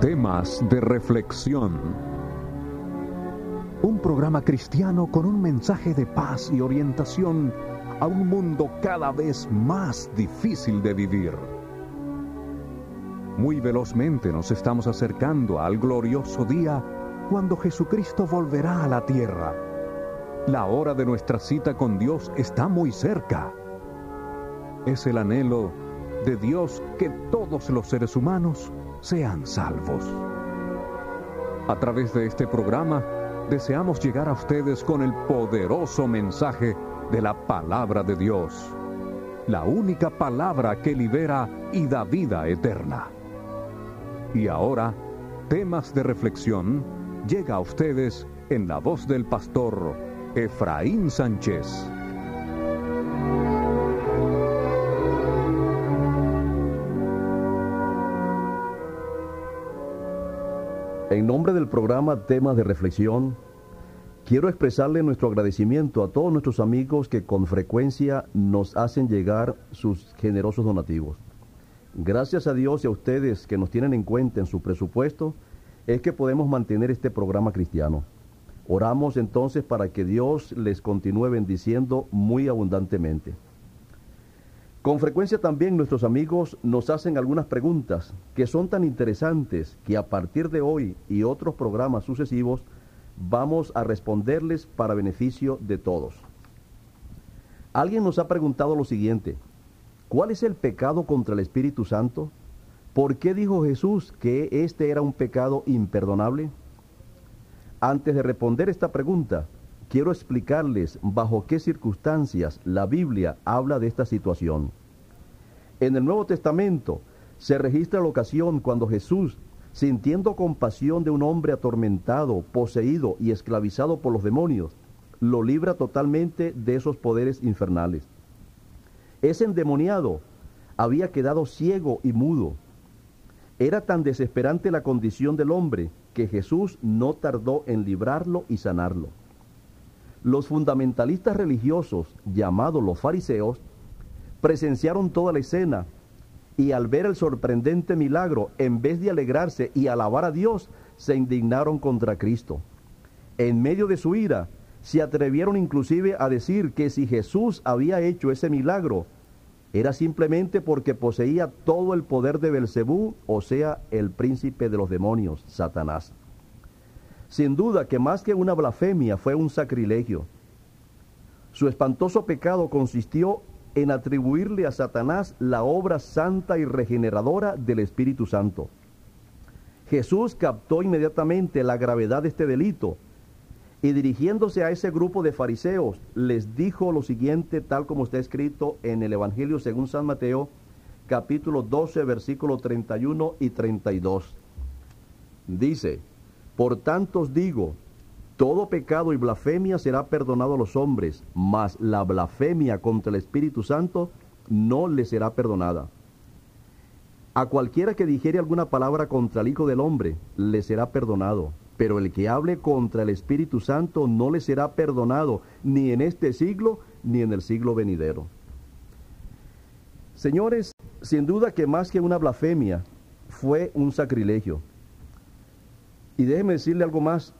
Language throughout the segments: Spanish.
Temas de reflexión. Un programa cristiano con un mensaje de paz y orientación a un mundo cada vez más difícil de vivir. Muy velozmente nos estamos acercando al glorioso día cuando Jesucristo volverá a la tierra. La hora de nuestra cita con Dios está muy cerca. Es el anhelo de Dios que todos los seres humanos sean salvos. A través de este programa deseamos llegar a ustedes con el poderoso mensaje de la palabra de Dios, la única palabra que libera y da vida eterna. Y ahora, temas de reflexión llega a ustedes en la voz del pastor Efraín Sánchez. En nombre del programa Temas de Reflexión, quiero expresarle nuestro agradecimiento a todos nuestros amigos que con frecuencia nos hacen llegar sus generosos donativos. Gracias a Dios y a ustedes que nos tienen en cuenta en su presupuesto, es que podemos mantener este programa cristiano. Oramos entonces para que Dios les continúe bendiciendo muy abundantemente. Con frecuencia también nuestros amigos nos hacen algunas preguntas que son tan interesantes que a partir de hoy y otros programas sucesivos vamos a responderles para beneficio de todos. Alguien nos ha preguntado lo siguiente, ¿cuál es el pecado contra el Espíritu Santo? ¿Por qué dijo Jesús que este era un pecado imperdonable? Antes de responder esta pregunta, quiero explicarles bajo qué circunstancias la Biblia habla de esta situación. En el Nuevo Testamento se registra la ocasión cuando Jesús, sintiendo compasión de un hombre atormentado, poseído y esclavizado por los demonios, lo libra totalmente de esos poderes infernales. Ese endemoniado había quedado ciego y mudo. Era tan desesperante la condición del hombre que Jesús no tardó en librarlo y sanarlo. Los fundamentalistas religiosos, llamados los fariseos, presenciaron toda la escena y al ver el sorprendente milagro, en vez de alegrarse y alabar a Dios, se indignaron contra Cristo. En medio de su ira, se atrevieron inclusive a decir que si Jesús había hecho ese milagro, era simplemente porque poseía todo el poder de Belcebú, o sea, el príncipe de los demonios, Satanás. Sin duda que más que una blasfemia fue un sacrilegio. Su espantoso pecado consistió en atribuirle a Satanás la obra santa y regeneradora del Espíritu Santo. Jesús captó inmediatamente la gravedad de este delito y dirigiéndose a ese grupo de fariseos les dijo lo siguiente tal como está escrito en el Evangelio según San Mateo capítulo 12 versículo 31 y 32. Dice, por tanto os digo, todo pecado y blasfemia será perdonado a los hombres, mas la blasfemia contra el Espíritu Santo no le será perdonada. A cualquiera que dijere alguna palabra contra el Hijo del Hombre, le será perdonado, pero el que hable contra el Espíritu Santo no le será perdonado, ni en este siglo, ni en el siglo venidero. Señores, sin duda que más que una blasfemia, fue un sacrilegio. Y déjeme decirle algo más.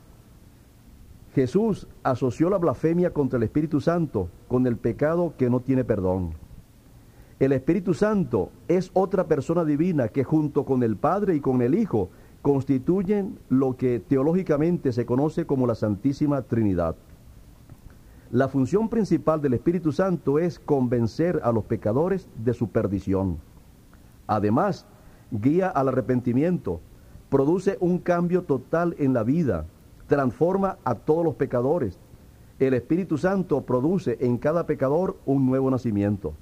Jesús asoció la blasfemia contra el Espíritu Santo con el pecado que no tiene perdón. El Espíritu Santo es otra persona divina que junto con el Padre y con el Hijo constituyen lo que teológicamente se conoce como la Santísima Trinidad. La función principal del Espíritu Santo es convencer a los pecadores de su perdición. Además, guía al arrepentimiento, produce un cambio total en la vida, transforma a todos los pecadores. El Espíritu Santo produce en cada pecador un nuevo nacimiento.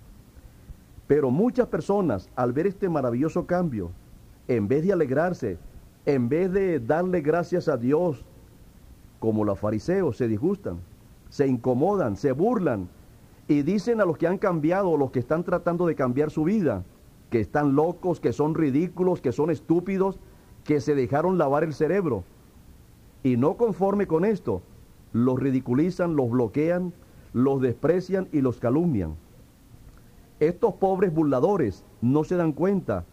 Pero muchas personas, al ver este maravilloso cambio, en vez de alegrarse, en vez de darle gracias a Dios, como los fariseos, se disgustan, se incomodan, se burlan y dicen a los que han cambiado, los que están tratando de cambiar su vida, que están locos, que son ridículos, que son estúpidos, que se dejaron lavar el cerebro. Y no conforme con esto, los ridiculizan, los bloquean, los desprecian y los calumnian. Estos pobres burladores no se dan cuenta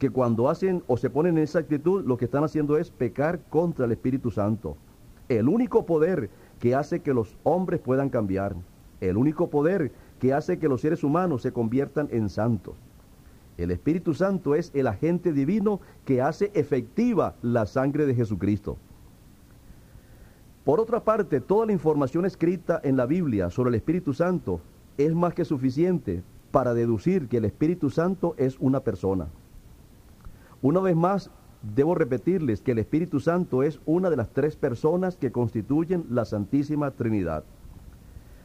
que cuando hacen o se ponen en esa actitud, lo que están haciendo es pecar contra el Espíritu Santo. El único poder que hace que los hombres puedan cambiar. El único poder que hace que los seres humanos se conviertan en santos. El Espíritu Santo es el agente divino que hace efectiva la sangre de Jesucristo. Por otra parte, toda la información escrita en la Biblia sobre el Espíritu Santo es más que suficiente para deducir que el Espíritu Santo es una persona. Una vez más, debo repetirles que el Espíritu Santo es una de las tres personas que constituyen la Santísima Trinidad.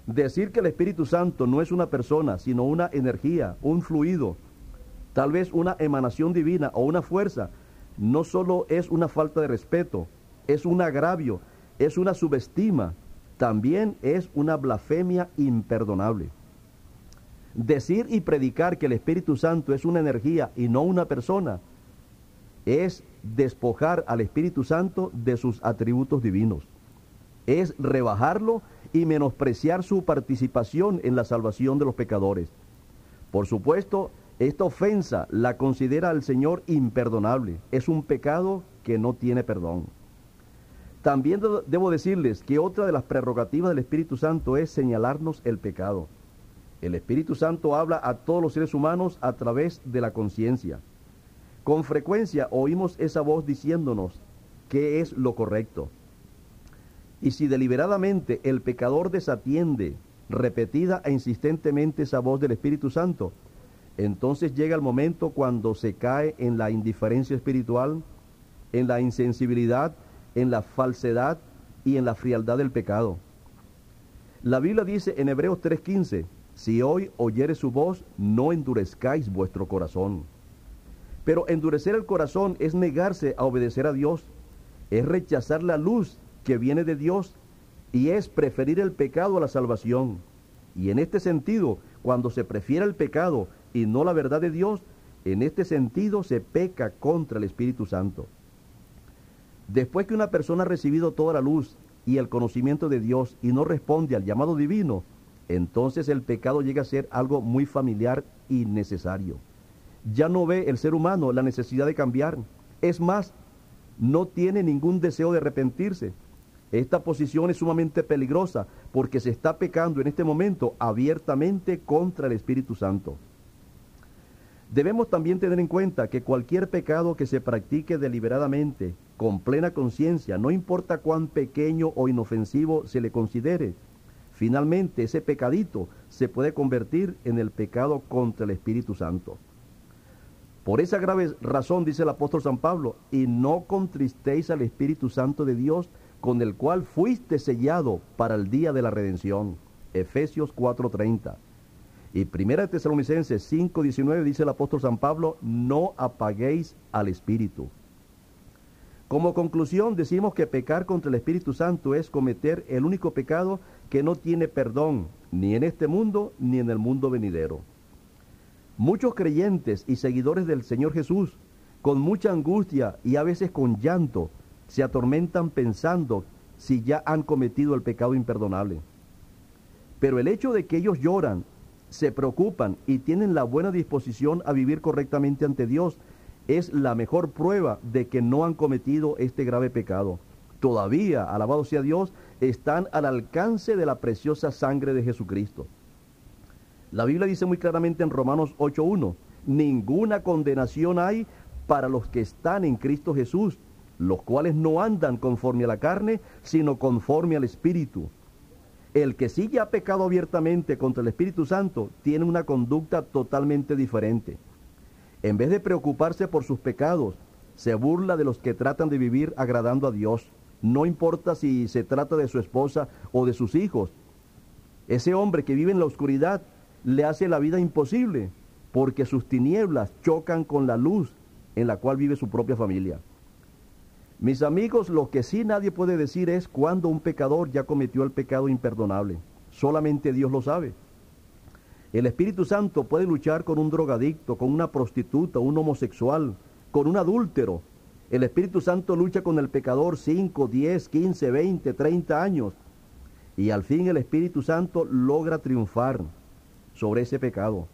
Decir que el Espíritu Santo no es una persona, sino una energía, un fluido, tal vez una emanación divina o una fuerza, no solo es una falta de respeto, es un agravio, es una subestima, también es una blasfemia imperdonable. Decir y predicar que el Espíritu Santo es una energía y no una persona es despojar al Espíritu Santo de sus atributos divinos. Es rebajarlo y menospreciar su participación en la salvación de los pecadores. Por supuesto, esta ofensa la considera al Señor imperdonable. Es un pecado que no tiene perdón. También debo decirles que otra de las prerrogativas del Espíritu Santo es señalarnos el pecado. El Espíritu Santo habla a todos los seres humanos a través de la conciencia. Con frecuencia oímos esa voz diciéndonos qué es lo correcto. Y si deliberadamente el pecador desatiende repetida e insistentemente esa voz del Espíritu Santo, entonces llega el momento cuando se cae en la indiferencia espiritual, en la insensibilidad, en la falsedad y en la frialdad del pecado. La Biblia dice en Hebreos 3:15, si hoy oyere su voz, no endurezcáis vuestro corazón. Pero endurecer el corazón es negarse a obedecer a Dios, es rechazar la luz que viene de Dios y es preferir el pecado a la salvación. Y en este sentido, cuando se prefiere el pecado y no la verdad de Dios, en este sentido se peca contra el Espíritu Santo. Después que una persona ha recibido toda la luz y el conocimiento de Dios y no responde al llamado divino, entonces el pecado llega a ser algo muy familiar y necesario ya no ve el ser humano la necesidad de cambiar. Es más, no tiene ningún deseo de arrepentirse. Esta posición es sumamente peligrosa porque se está pecando en este momento abiertamente contra el Espíritu Santo. Debemos también tener en cuenta que cualquier pecado que se practique deliberadamente, con plena conciencia, no importa cuán pequeño o inofensivo se le considere, finalmente ese pecadito se puede convertir en el pecado contra el Espíritu Santo. Por esa grave razón, dice el apóstol San Pablo, y no contristéis al Espíritu Santo de Dios, con el cual fuiste sellado para el día de la redención. Efesios 4:30. Y Primera de Tesalonicenses 5:19 dice el apóstol San Pablo, no apaguéis al Espíritu. Como conclusión decimos que pecar contra el Espíritu Santo es cometer el único pecado que no tiene perdón, ni en este mundo ni en el mundo venidero. Muchos creyentes y seguidores del Señor Jesús, con mucha angustia y a veces con llanto, se atormentan pensando si ya han cometido el pecado imperdonable. Pero el hecho de que ellos lloran, se preocupan y tienen la buena disposición a vivir correctamente ante Dios es la mejor prueba de que no han cometido este grave pecado. Todavía, alabado sea Dios, están al alcance de la preciosa sangre de Jesucristo. La Biblia dice muy claramente en Romanos 8.1, ninguna condenación hay para los que están en Cristo Jesús, los cuales no andan conforme a la carne, sino conforme al Espíritu. El que sí ya ha pecado abiertamente contra el Espíritu Santo tiene una conducta totalmente diferente. En vez de preocuparse por sus pecados, se burla de los que tratan de vivir agradando a Dios. No importa si se trata de su esposa o de sus hijos. Ese hombre que vive en la oscuridad le hace la vida imposible, porque sus tinieblas chocan con la luz en la cual vive su propia familia. Mis amigos, lo que sí nadie puede decir es cuando un pecador ya cometió el pecado imperdonable. Solamente Dios lo sabe. El Espíritu Santo puede luchar con un drogadicto, con una prostituta, un homosexual, con un adúltero. El Espíritu Santo lucha con el pecador 5, 10, 15, 20, 30 años. Y al fin el Espíritu Santo logra triunfar sobre ese pecado.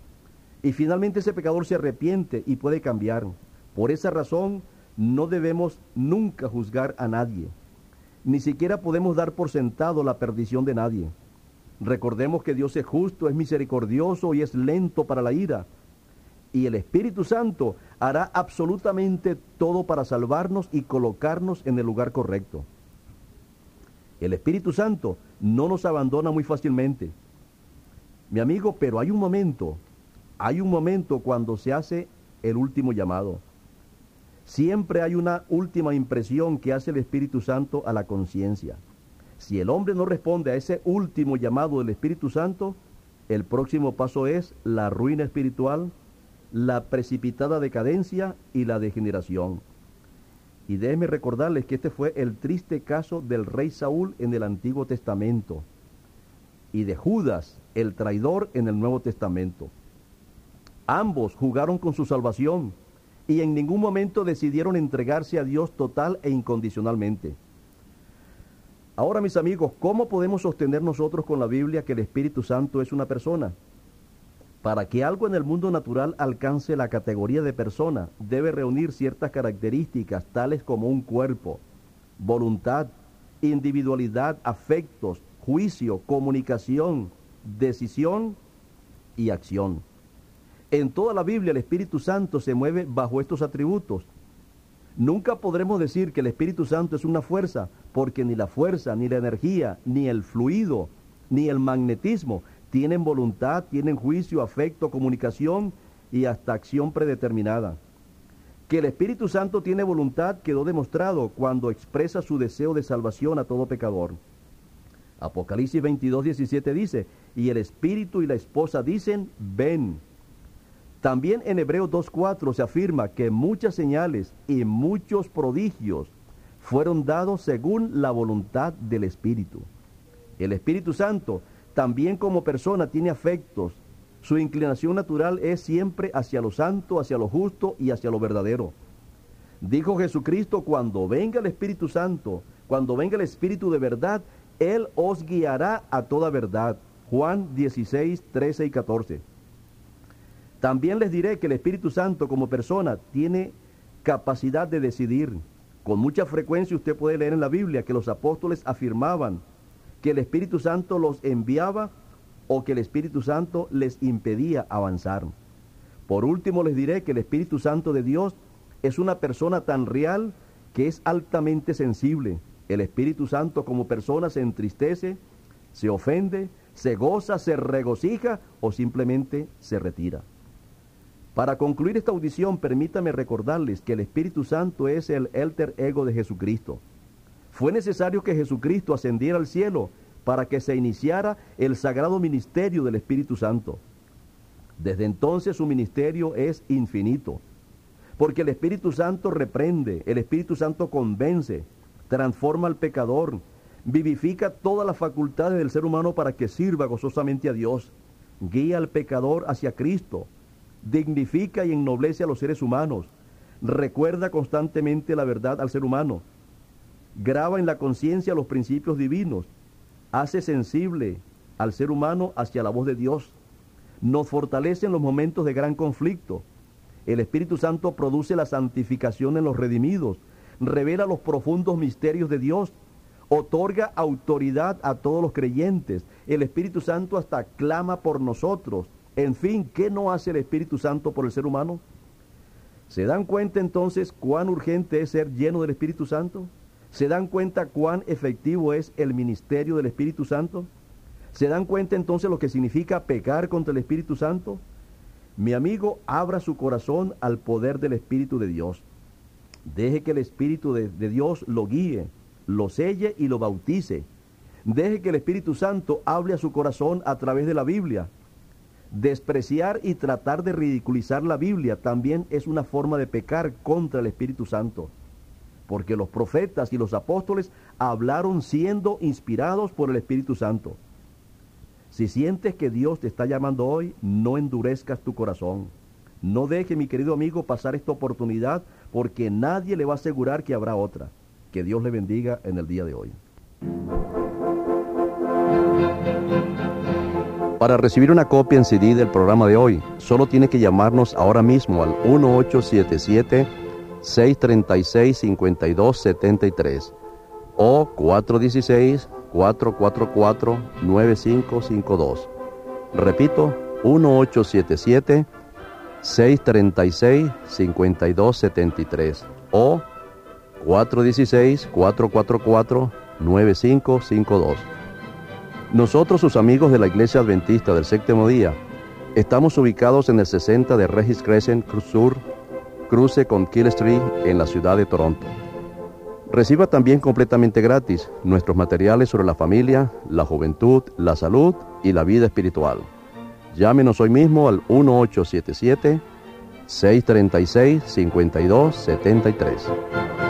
Y finalmente ese pecador se arrepiente y puede cambiar. Por esa razón, no debemos nunca juzgar a nadie. Ni siquiera podemos dar por sentado la perdición de nadie. Recordemos que Dios es justo, es misericordioso y es lento para la ira. Y el Espíritu Santo hará absolutamente todo para salvarnos y colocarnos en el lugar correcto. El Espíritu Santo no nos abandona muy fácilmente. Mi amigo, pero hay un momento, hay un momento cuando se hace el último llamado. Siempre hay una última impresión que hace el Espíritu Santo a la conciencia. Si el hombre no responde a ese último llamado del Espíritu Santo, el próximo paso es la ruina espiritual, la precipitada decadencia y la degeneración. Y déjeme recordarles que este fue el triste caso del rey Saúl en el Antiguo Testamento y de Judas, el traidor, en el Nuevo Testamento. Ambos jugaron con su salvación y en ningún momento decidieron entregarse a Dios total e incondicionalmente. Ahora, mis amigos, ¿cómo podemos sostener nosotros con la Biblia que el Espíritu Santo es una persona? Para que algo en el mundo natural alcance la categoría de persona, debe reunir ciertas características tales como un cuerpo, voluntad, individualidad, afectos, juicio, comunicación, decisión y acción. En toda la Biblia el Espíritu Santo se mueve bajo estos atributos. Nunca podremos decir que el Espíritu Santo es una fuerza, porque ni la fuerza, ni la energía, ni el fluido, ni el magnetismo tienen voluntad, tienen juicio, afecto, comunicación y hasta acción predeterminada. Que el Espíritu Santo tiene voluntad quedó demostrado cuando expresa su deseo de salvación a todo pecador. Apocalipsis 22, 17 dice, y el Espíritu y la esposa dicen, ven. También en Hebreos 2.4 se afirma que muchas señales y muchos prodigios fueron dados según la voluntad del Espíritu. El Espíritu Santo también como persona tiene afectos. Su inclinación natural es siempre hacia lo santo, hacia lo justo y hacia lo verdadero. Dijo Jesucristo, cuando venga el Espíritu Santo, cuando venga el Espíritu de verdad, Él os guiará a toda verdad. Juan 16, 13 y 14. También les diré que el Espíritu Santo como persona tiene capacidad de decidir. Con mucha frecuencia usted puede leer en la Biblia que los apóstoles afirmaban que el Espíritu Santo los enviaba o que el Espíritu Santo les impedía avanzar. Por último les diré que el Espíritu Santo de Dios es una persona tan real que es altamente sensible. El Espíritu Santo como persona se entristece, se ofende, se goza, se regocija o simplemente se retira. Para concluir esta audición, permítame recordarles que el Espíritu Santo es el alter ego de Jesucristo. Fue necesario que Jesucristo ascendiera al cielo para que se iniciara el sagrado ministerio del Espíritu Santo. Desde entonces su ministerio es infinito, porque el Espíritu Santo reprende, el Espíritu Santo convence, transforma al pecador, vivifica todas las facultades del ser humano para que sirva gozosamente a Dios, guía al pecador hacia Cristo, dignifica y ennoblece a los seres humanos, recuerda constantemente la verdad al ser humano, graba en la conciencia los principios divinos, hace sensible al ser humano hacia la voz de Dios, nos fortalece en los momentos de gran conflicto. El Espíritu Santo produce la santificación en los redimidos, revela los profundos misterios de Dios, otorga autoridad a todos los creyentes. El Espíritu Santo hasta clama por nosotros, en fin, ¿qué no hace el Espíritu Santo por el ser humano? ¿Se dan cuenta entonces cuán urgente es ser lleno del Espíritu Santo? ¿Se dan cuenta cuán efectivo es el ministerio del Espíritu Santo? ¿Se dan cuenta entonces lo que significa pecar contra el Espíritu Santo? Mi amigo, abra su corazón al poder del Espíritu de Dios. Deje que el Espíritu de, Dios lo guíe, lo selle y lo bautice. Deje que el Espíritu Santo hable a su corazón a través de la Biblia. Despreciar y tratar de ridiculizar la Biblia también es una forma de pecar contra el Espíritu Santo, porque los profetas y los apóstoles hablaron siendo inspirados por el Espíritu Santo. Si sientes que Dios te está llamando hoy, no endurezcas tu corazón. No deje, mi querido amigo, pasar esta oportunidad porque nadie le va a asegurar que habrá otra. Que Dios le bendiga en el día de hoy. Para recibir una copia en CD del programa de hoy, solo tiene que llamarnos ahora mismo al 1877 636-5273 o 416-444-9552. Repito, 1877-636-5273 o 416-444-9552. Nosotros, sus amigos de la Iglesia Adventista del Séptimo Día, estamos ubicados en el 60 de Regis Crescent Sur, cruce con Kill Street en la ciudad de Toronto. Reciba también completamente gratis nuestros materiales sobre la familia, la juventud, la salud y la vida espiritual. Llámenos hoy mismo al 1877 636 5273.